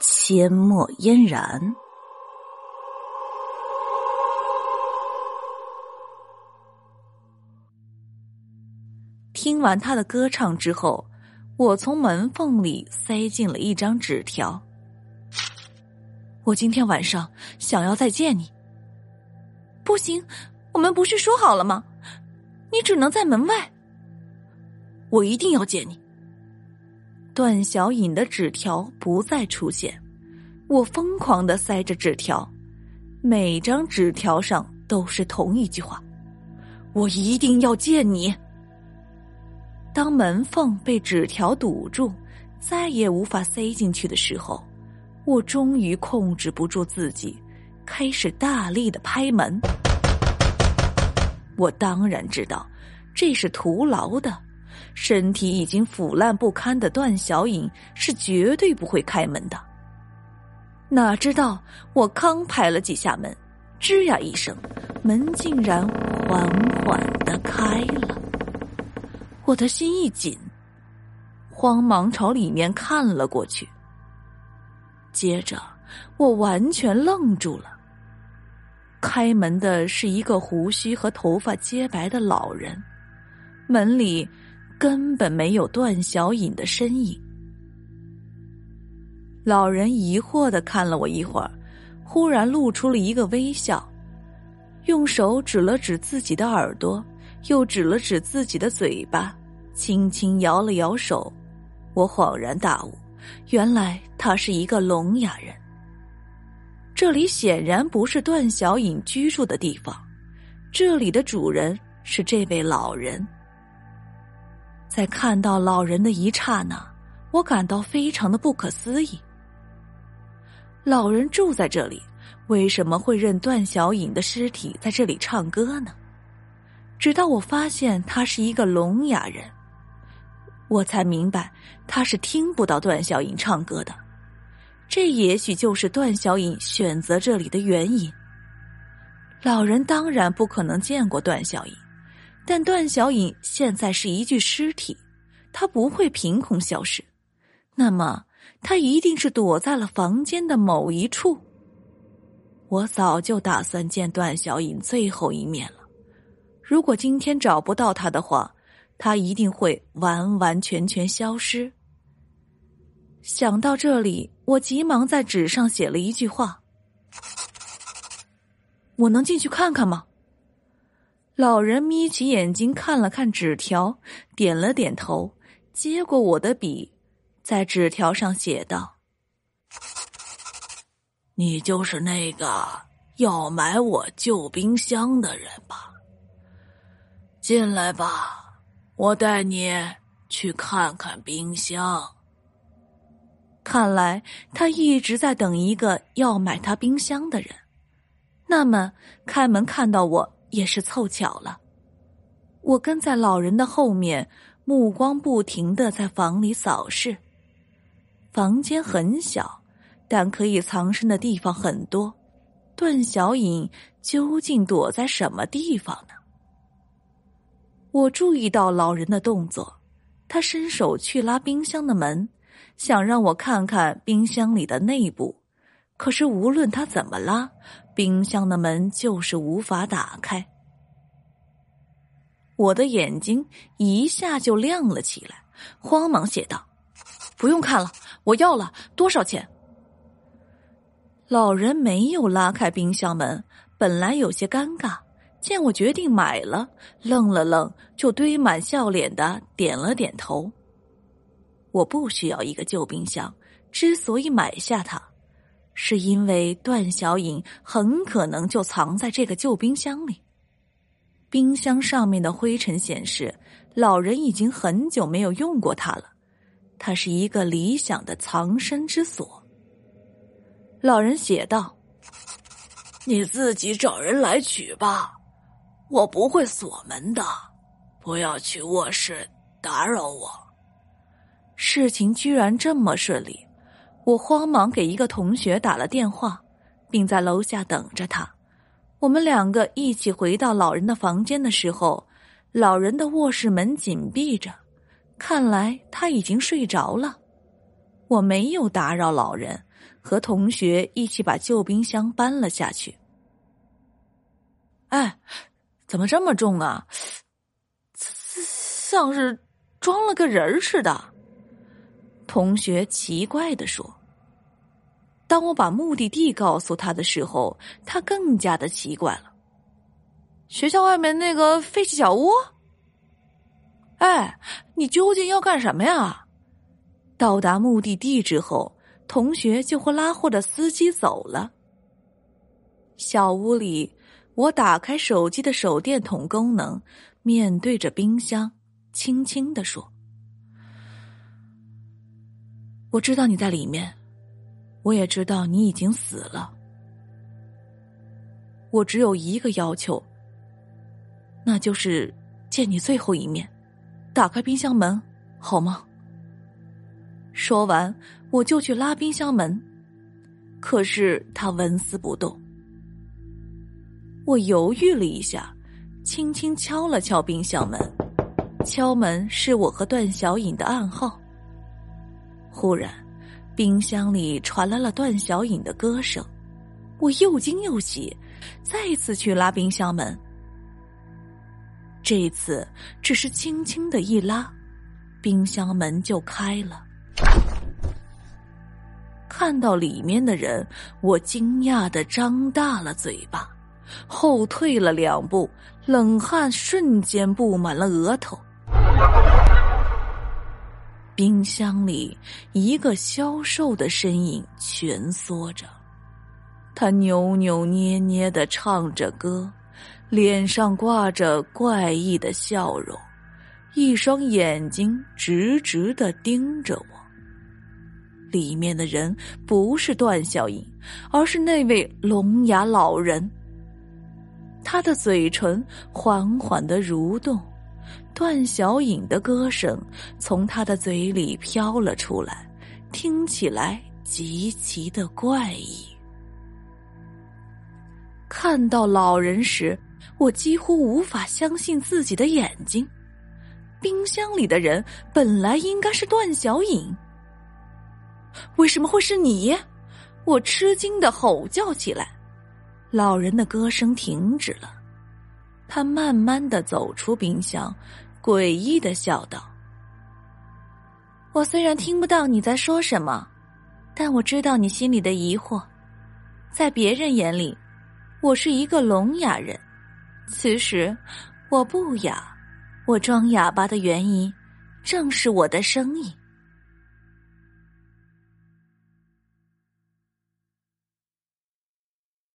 阡陌嫣然。听完他的歌唱之后，我从门缝里塞进了一张纸条。我今天晚上想要再见你。不行，我们不是说好了吗？你只能在门外。我一定要见你。段小颖的纸条不再出现，我疯狂的塞着纸条，每张纸条上都是同一句话：我一定要见你。当门缝被纸条堵住，再也无法塞进去的时候，我终于控制不住自己。开始大力的拍门，我当然知道这是徒劳的，身体已经腐烂不堪的段小颖是绝对不会开门的。哪知道我刚拍了几下门，吱呀一声，门竟然缓缓的开了。我的心一紧，慌忙朝里面看了过去，接着我完全愣住了。开门的是一个胡须和头发洁白的老人，门里根本没有段小颖的身影。老人疑惑的看了我一会儿，忽然露出了一个微笑，用手指了指自己的耳朵，又指了指自己的嘴巴，轻轻摇了摇手。我恍然大悟，原来他是一个聋哑人。这里显然不是段小颖居住的地方，这里的主人是这位老人。在看到老人的一刹那，我感到非常的不可思议。老人住在这里，为什么会认段小颖的尸体在这里唱歌呢？直到我发现他是一个聋哑人，我才明白他是听不到段小颖唱歌的。这也许就是段小颖选择这里的原因。老人当然不可能见过段小颖，但段小颖现在是一具尸体，她不会凭空消失。那么，她一定是躲在了房间的某一处。我早就打算见段小颖最后一面了。如果今天找不到她的话，她一定会完完全全消失。想到这里，我急忙在纸上写了一句话：“我能进去看看吗？”老人眯起眼睛看了看纸条，点了点头，接过我的笔，在纸条上写道：“你就是那个要买我旧冰箱的人吧？进来吧，我带你去看看冰箱。”看来他一直在等一个要买他冰箱的人，那么开门看到我也是凑巧了。我跟在老人的后面，目光不停的在房里扫视。房间很小，但可以藏身的地方很多。段小颖究竟躲在什么地方呢？我注意到老人的动作，他伸手去拉冰箱的门。想让我看看冰箱里的内部，可是无论他怎么拉，冰箱的门就是无法打开。我的眼睛一下就亮了起来，慌忙写道：“不用看了，我要了，多少钱？”老人没有拉开冰箱门，本来有些尴尬，见我决定买了，愣了愣，就堆满笑脸的点了点头。我不需要一个旧冰箱，之所以买下它，是因为段小颖很可能就藏在这个旧冰箱里。冰箱上面的灰尘显示，老人已经很久没有用过它了。它是一个理想的藏身之所。老人写道：“你自己找人来取吧，我不会锁门的。不要去卧室打扰我。”事情居然这么顺利，我慌忙给一个同学打了电话，并在楼下等着他。我们两个一起回到老人的房间的时候，老人的卧室门紧闭着，看来他已经睡着了。我没有打扰老人，和同学一起把旧冰箱搬了下去。哎，怎么这么重啊？像是装了个人似的。同学奇怪的说。当我把目的地告诉他的时候，他更加的奇怪了。学校外面那个废弃小屋。哎，你究竟要干什么呀？到达目的地之后，同学就和拉货的司机走了。小屋里，我打开手机的手电筒功能，面对着冰箱，轻轻的说：“我知道你在里面。”我也知道你已经死了，我只有一个要求，那就是见你最后一面。打开冰箱门，好吗？说完，我就去拉冰箱门，可是他纹丝不动。我犹豫了一下，轻轻敲了敲冰箱门。敲门是我和段小颖的暗号。忽然。冰箱里传来了段小颖的歌声，我又惊又喜，再次去拉冰箱门。这次只是轻轻的一拉，冰箱门就开了。看到里面的人，我惊讶的张大了嘴巴，后退了两步，冷汗瞬间布满了额头。冰箱里，一个消瘦的身影蜷缩着，他扭扭捏捏的唱着歌，脸上挂着怪异的笑容，一双眼睛直直的盯着我。里面的人不是段小颖，而是那位聋哑老人。他的嘴唇缓缓的蠕动。段小颖的歌声从他的嘴里飘了出来，听起来极其的怪异。看到老人时，我几乎无法相信自己的眼睛。冰箱里的人本来应该是段小颖，为什么会是你？我吃惊的吼叫起来。老人的歌声停止了，他慢慢的走出冰箱。诡异的笑道：“我虽然听不到你在说什么，但我知道你心里的疑惑。在别人眼里，我是一个聋哑人。其实我不哑，我装哑巴的原因，正是我的声音。